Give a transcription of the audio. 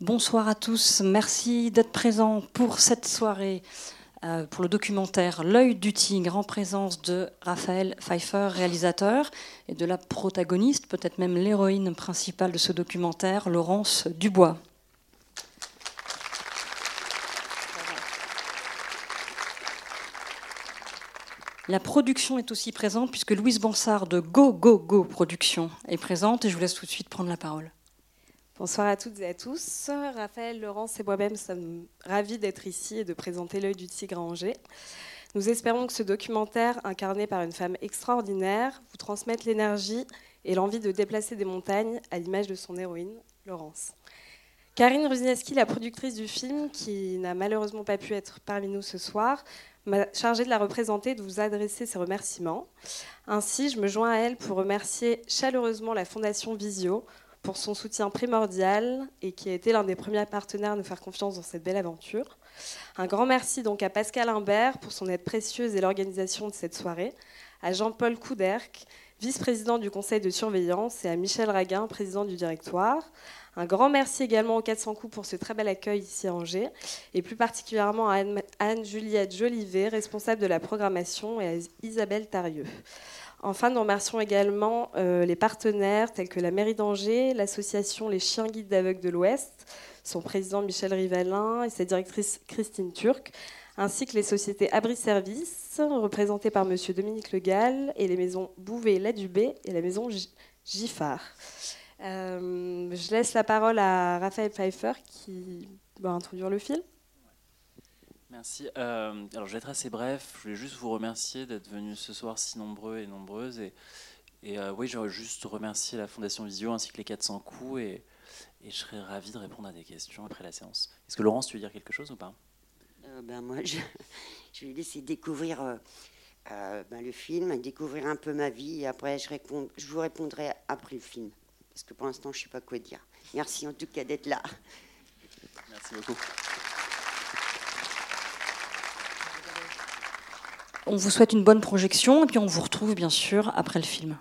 Bonsoir à tous, merci d'être présents pour cette soirée, euh, pour le documentaire L'œil du tigre en présence de Raphaël Pfeiffer, réalisateur, et de la protagoniste, peut-être même l'héroïne principale de ce documentaire, Laurence Dubois. La production est aussi présente puisque Louise Bansard de Go Go Go Production est présente et je vous laisse tout de suite prendre la parole. Bonsoir à toutes et à tous. Raphaël, Laurence et moi-même sommes ravis d'être ici et de présenter L'œil du tigre à Angers. Nous espérons que ce documentaire, incarné par une femme extraordinaire, vous transmette l'énergie et l'envie de déplacer des montagnes à l'image de son héroïne, Laurence. Karine Ruzineski, la productrice du film, qui n'a malheureusement pas pu être parmi nous ce soir, m'a chargée de la représenter et de vous adresser ses remerciements. Ainsi, je me joins à elle pour remercier chaleureusement la Fondation Visio pour son soutien primordial et qui a été l'un des premiers partenaires à nous faire confiance dans cette belle aventure. Un grand merci donc à Pascal Imbert pour son aide précieuse et l'organisation de cette soirée, à Jean-Paul Couderc, vice-président du conseil de surveillance, et à Michel Raguin, président du directoire, un grand merci également aux 400 coups pour ce très bel accueil ici à Angers, et plus particulièrement à Anne-Juliette Jolivet, responsable de la programmation, et à Isabelle Tarieux. Enfin, nous remercions également euh, les partenaires tels que la mairie d'Angers, l'association Les Chiens Guides d'Aveugles de l'Ouest, son président Michel Rivalin et sa directrice Christine Turc, ainsi que les sociétés Abri Service, représentées par M. Dominique Le Gall, et les maisons Bouvet-Ladubé et la maison Giffard. Euh, je laisse la parole à Raphaël Pfeiffer qui va introduire le film. Merci. Euh, alors je vais être assez bref. Je voulais juste vous remercier d'être venus ce soir si nombreux et nombreuses. Et, et euh, oui, j'aurais juste remercier la Fondation Visio ainsi que les 400 coups. Et, et, je serais ravi de répondre à des questions après la séance. Est-ce que Laurence, tu veux dire quelque chose ou pas? Ben, Moi, je, je, vais laisser découvrir ben, le film, découvrir un peu ma vie. Et après, je, réponds, je vous répondrai après le film parce que pour l'instant, je ne sais pas quoi dire. Merci en tout cas d'être là. Merci beaucoup. On vous souhaite une bonne projection et puis on vous retrouve bien sûr après le film.